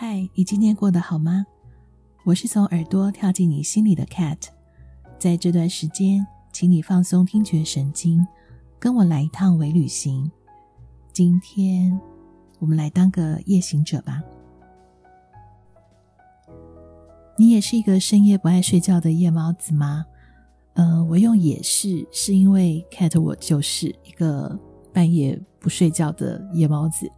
嗨，你今天过得好吗？我是从耳朵跳进你心里的 Cat，在这段时间，请你放松听觉神经，跟我来一趟微旅行。今天，我们来当个夜行者吧。你也是一个深夜不爱睡觉的夜猫子吗？呃，我用也是，是因为 Cat 我就是一个半夜不睡觉的夜猫子。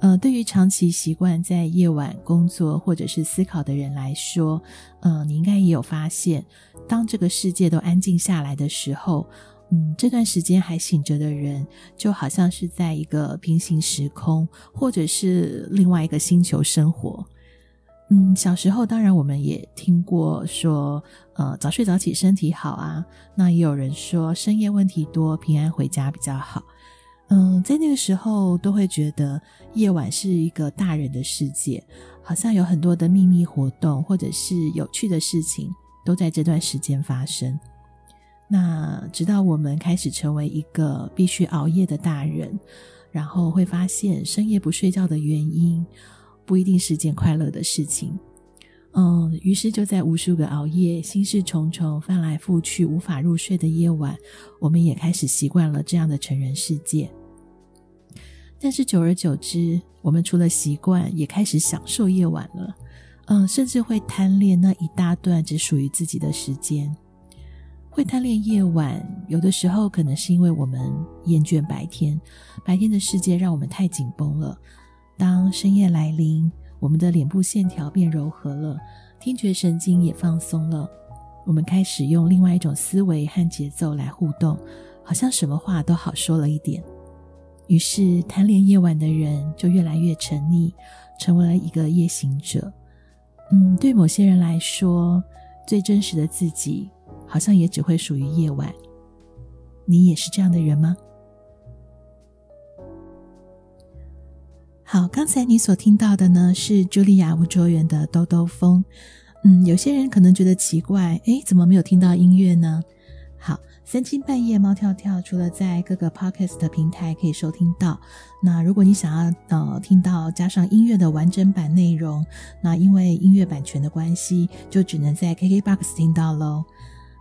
呃，对于长期习惯在夜晚工作或者是思考的人来说，呃，你应该也有发现，当这个世界都安静下来的时候，嗯，这段时间还醒着的人，就好像是在一个平行时空，或者是另外一个星球生活。嗯，小时候当然我们也听过说，呃，早睡早起身体好啊。那也有人说，深夜问题多，平安回家比较好。嗯，在那个时候都会觉得夜晚是一个大人的世界，好像有很多的秘密活动或者是有趣的事情都在这段时间发生。那直到我们开始成为一个必须熬夜的大人，然后会发现深夜不睡觉的原因不一定是件快乐的事情。嗯，于是就在无数个熬夜、心事重重、翻来覆去无法入睡的夜晚，我们也开始习惯了这样的成人世界。但是久而久之，我们除了习惯，也开始享受夜晚了。嗯，甚至会贪恋那一大段只属于自己的时间。会贪恋夜晚，有的时候可能是因为我们厌倦白天，白天的世界让我们太紧绷了。当深夜来临，我们的脸部线条变柔和了，听觉神经也放松了。我们开始用另外一种思维和节奏来互动，好像什么话都好说了一点。于是，贪恋夜晚的人就越来越沉溺，成为了一个夜行者。嗯，对某些人来说，最真实的自己好像也只会属于夜晚。你也是这样的人吗？好，刚才你所听到的呢，是茱莉亚·吴卓源的《兜兜风》。嗯，有些人可能觉得奇怪，诶，怎么没有听到音乐呢？三更半夜猫跳跳，除了在各个 podcast 的平台可以收听到，那如果你想要呃听到加上音乐的完整版内容，那因为音乐版权的关系，就只能在 KKBOX 听到喽。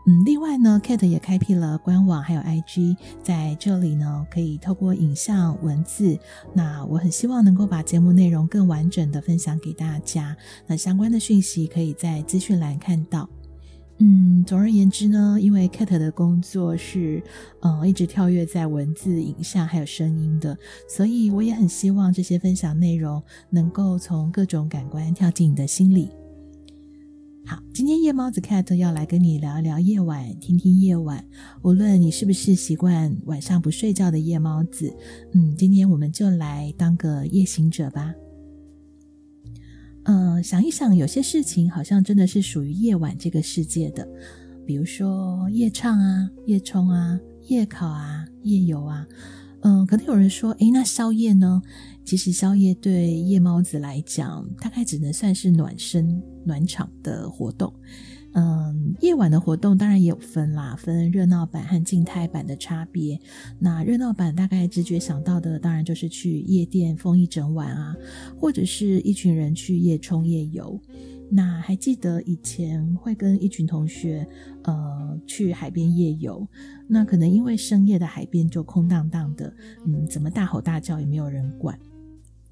嗯，另外呢，Cat 也开辟了官网，还有 IG，在这里呢，可以透过影像、文字。那我很希望能够把节目内容更完整的分享给大家。那相关的讯息可以在资讯栏看到。嗯，总而言之呢，因为 Cat 的工作是，呃，一直跳跃在文字、影像还有声音的，所以我也很希望这些分享内容能够从各种感官跳进你的心里。好，今天夜猫子 Cat 要来跟你聊一聊夜晚，听听夜晚。无论你是不是习惯晚上不睡觉的夜猫子，嗯，今天我们就来当个夜行者吧。嗯、想一想，有些事情好像真的是属于夜晚这个世界的，比如说夜唱啊、夜冲啊、夜考啊、夜游啊。嗯，可能有人说，诶，那宵夜呢？其实宵夜对夜猫子来讲，大概只能算是暖身、暖场的活动。嗯，夜晚的活动当然也有分啦，分热闹版和静态版的差别。那热闹版大概直觉想到的，当然就是去夜店疯一整晚啊，或者是一群人去夜冲夜游。那还记得以前会跟一群同学，呃，去海边夜游。那可能因为深夜的海边就空荡荡的，嗯，怎么大吼大叫也没有人管，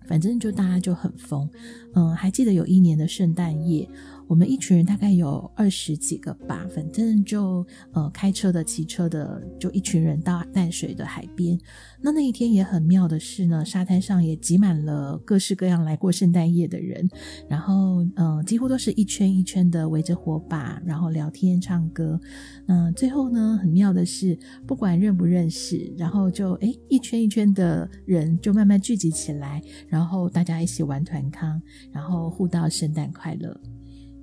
反正就大家就很疯。嗯，还记得有一年的圣诞夜。我们一群人大概有二十几个吧，反正就呃开车的、骑车的，就一群人到淡水的海边。那那一天也很妙的是呢，沙滩上也挤满了各式各样来过圣诞夜的人，然后呃几乎都是一圈一圈的围着火把，然后聊天唱歌。嗯、最后呢很妙的是，不管认不认识，然后就诶一圈一圈的人就慢慢聚集起来，然后大家一起玩团康，然后互道圣诞快乐。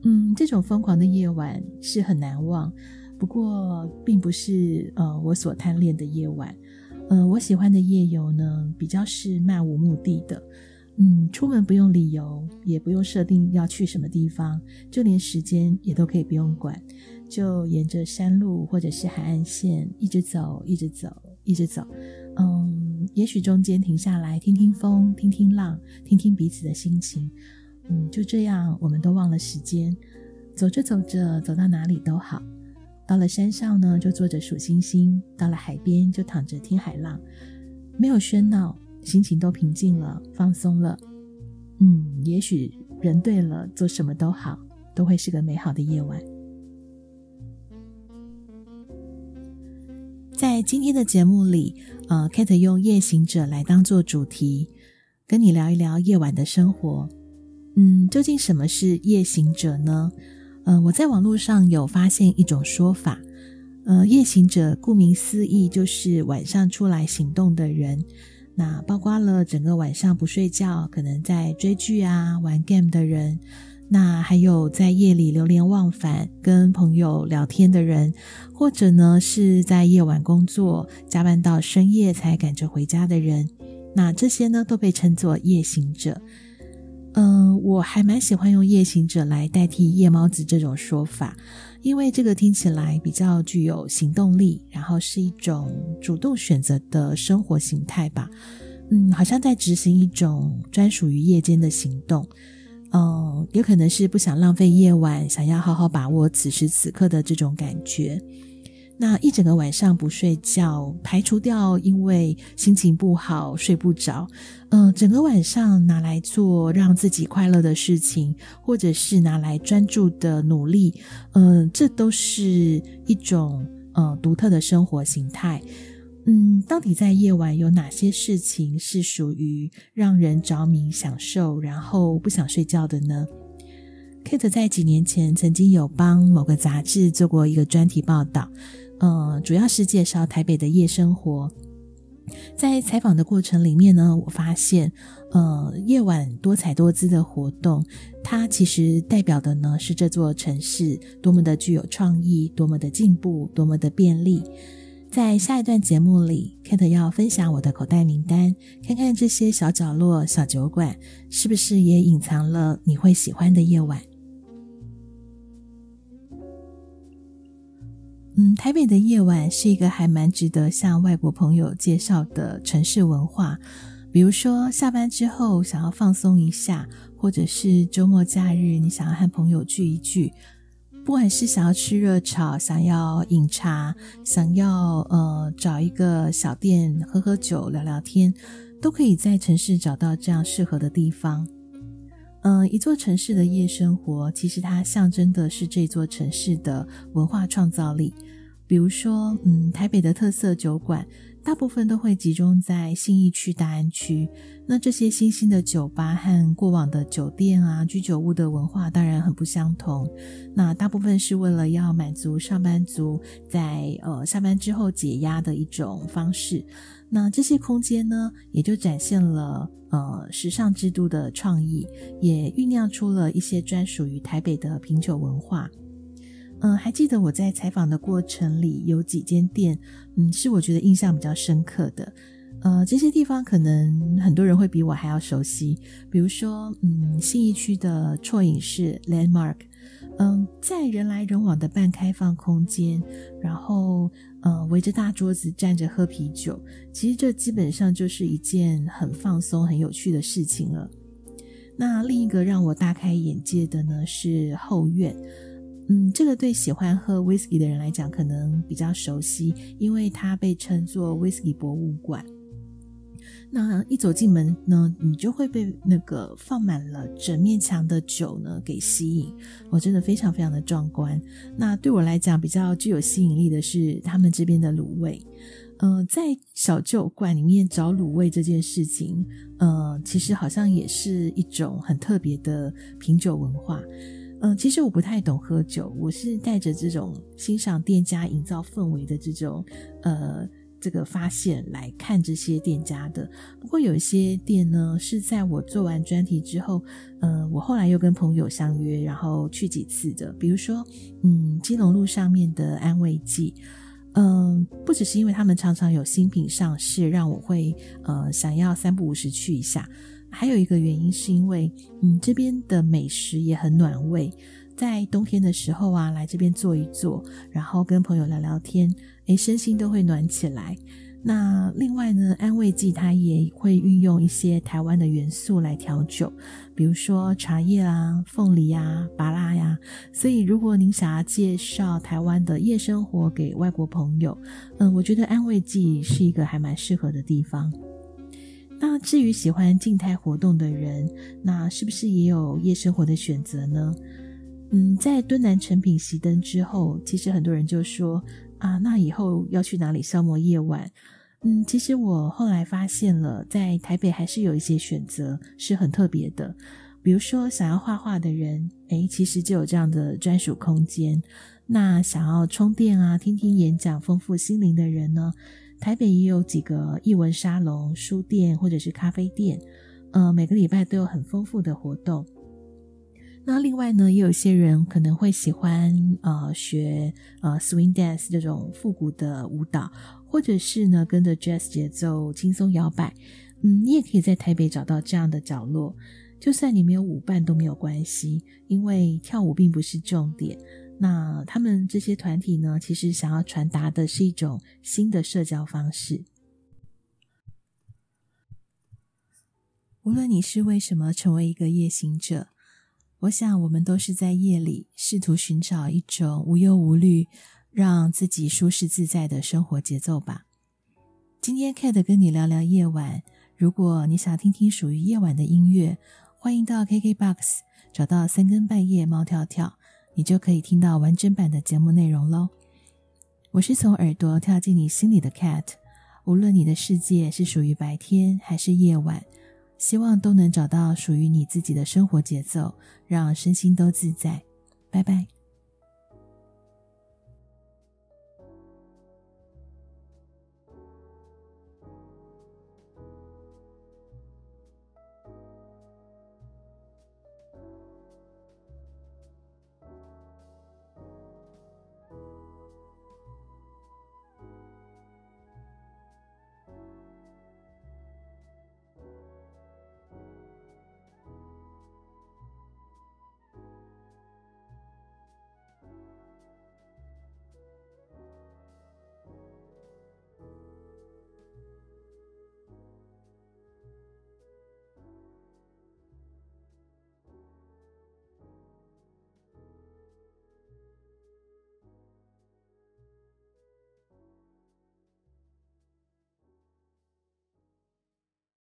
嗯，这种疯狂的夜晚是很难忘，不过并不是呃我所贪恋的夜晚。呃，我喜欢的夜游呢，比较是漫无目的的。嗯，出门不用理由，也不用设定要去什么地方，就连时间也都可以不用管，就沿着山路或者是海岸线一直走，一直走，一直走。嗯，也许中间停下来听听风，听听浪，听听彼此的心情。嗯，就这样，我们都忘了时间，走着走着，走到哪里都好。到了山上呢，就坐着数星星；到了海边，就躺着听海浪，没有喧闹，心情都平静了，放松了。嗯，也许人对了，做什么都好，都会是个美好的夜晚。在今天的节目里，呃，Kate 用夜行者来当做主题，跟你聊一聊夜晚的生活。嗯，究竟什么是夜行者呢？呃，我在网络上有发现一种说法，呃，夜行者顾名思义就是晚上出来行动的人，那包括了整个晚上不睡觉，可能在追剧啊、玩 game 的人，那还有在夜里流连忘返、跟朋友聊天的人，或者呢是在夜晚工作、加班到深夜才赶着回家的人，那这些呢都被称作夜行者。嗯、我还蛮喜欢用夜行者来代替夜猫子这种说法，因为这个听起来比较具有行动力，然后是一种主动选择的生活形态吧。嗯，好像在执行一种专属于夜间的行动。嗯、有可能是不想浪费夜晚，想要好好把握此时此刻的这种感觉。那一整个晚上不睡觉，排除掉因为心情不好睡不着，嗯、整个晚上拿来做让自己快乐的事情，或者是拿来专注的努力，嗯、这都是一种呃独特的生活形态。嗯，到底在夜晚有哪些事情是属于让人着迷、享受，然后不想睡觉的呢？Kate 在几年前曾经有帮某个杂志做过一个专题报道。呃，主要是介绍台北的夜生活。在采访的过程里面呢，我发现，呃，夜晚多彩多姿的活动，它其实代表的呢是这座城市多么的具有创意，多么的进步，多么的便利。在下一段节目里，Kate 要分享我的口袋名单，看看这些小角落、小酒馆，是不是也隐藏了你会喜欢的夜晚。嗯，台北的夜晚是一个还蛮值得向外国朋友介绍的城市文化。比如说，下班之后想要放松一下，或者是周末假日你想要和朋友聚一聚，不管是想要吃热炒、想要饮茶、想要呃找一个小店喝喝酒、聊聊天，都可以在城市找到这样适合的地方。嗯、一座城市的夜生活，其实它象征的是这座城市的文化创造力。比如说，嗯，台北的特色酒馆，大部分都会集中在信义区、大安区。那这些新兴的酒吧和过往的酒店啊、居酒屋的文化当然很不相同。那大部分是为了要满足上班族在呃下班之后解压的一种方式。那这些空间呢，也就展现了呃时尚之都的创意，也酝酿出了一些专属于台北的品酒文化。嗯、还记得我在采访的过程里，有几间店，嗯，是我觉得印象比较深刻的。呃，这些地方可能很多人会比我还要熟悉，比如说，嗯，信义区的啜影室 Landmark。嗯，在人来人往的半开放空间，然后呃围着大桌子站着喝啤酒，其实这基本上就是一件很放松、很有趣的事情了。那另一个让我大开眼界的呢是后院，嗯，这个对喜欢喝 whisky 的人来讲可能比较熟悉，因为它被称作 whisky 博物馆。那一走进门呢，你就会被那个放满了整面墙的酒呢给吸引，我、真的非常非常的壮观。那对我来讲比较具有吸引力的是他们这边的卤味。呃，在小酒馆里面找卤味这件事情，呃，其实好像也是一种很特别的品酒文化。嗯、其实我不太懂喝酒，我是带着这种欣赏店家营造氛围的这种呃。这个发现来看这些店家的，不过有一些店呢是在我做完专题之后，呃，我后来又跟朋友相约，然后去几次的。比如说，嗯，基隆路上面的安慰剂，嗯、不只是因为他们常常有新品上市，让我会呃想要三不五时去一下，还有一个原因是因为，嗯，这边的美食也很暖胃。在冬天的时候啊，来这边坐一坐，然后跟朋友聊聊天，诶，身心都会暖起来。那另外呢，安慰剂它也会运用一些台湾的元素来调酒，比如说茶叶啊、凤梨啊、芭乐呀。所以，如果您想要介绍台湾的夜生活给外国朋友，嗯，我觉得安慰剂是一个还蛮适合的地方。那至于喜欢静态活动的人，那是不是也有夜生活的选择呢？嗯，在敦南成品熄灯之后，其实很多人就说。啊，那以后要去哪里消磨夜晚？嗯，其实我后来发现了，在台北还是有一些选择是很特别的。比如说，想要画画的人，诶，其实就有这样的专属空间。那想要充电啊，听听演讲，丰富心灵的人呢，台北也有几个艺文沙龙、书店或者是咖啡店，呃，每个礼拜都有很丰富的活动。那另外呢，也有些人可能会喜欢呃学呃 swing dance 这种复古的舞蹈，或者是呢跟着 jazz 节奏轻松摇摆。嗯，你也可以在台北找到这样的角落。就算你没有舞伴都没有关系，因为跳舞并不是重点。那他们这些团体呢，其实想要传达的是一种新的社交方式。无论你是为什么成为一个夜行者。我想，我们都是在夜里试图寻找一种无忧无虑、让自己舒适自在的生活节奏吧。今天，Kate 跟你聊聊夜晚。如果你想听听属于夜晚的音乐，欢迎到 KKBOX 找到三更半夜猫跳跳，你就可以听到完整版的节目内容喽。我是从耳朵跳进你心里的 Cat，无论你的世界是属于白天还是夜晚。希望都能找到属于你自己的生活节奏，让身心都自在。拜拜。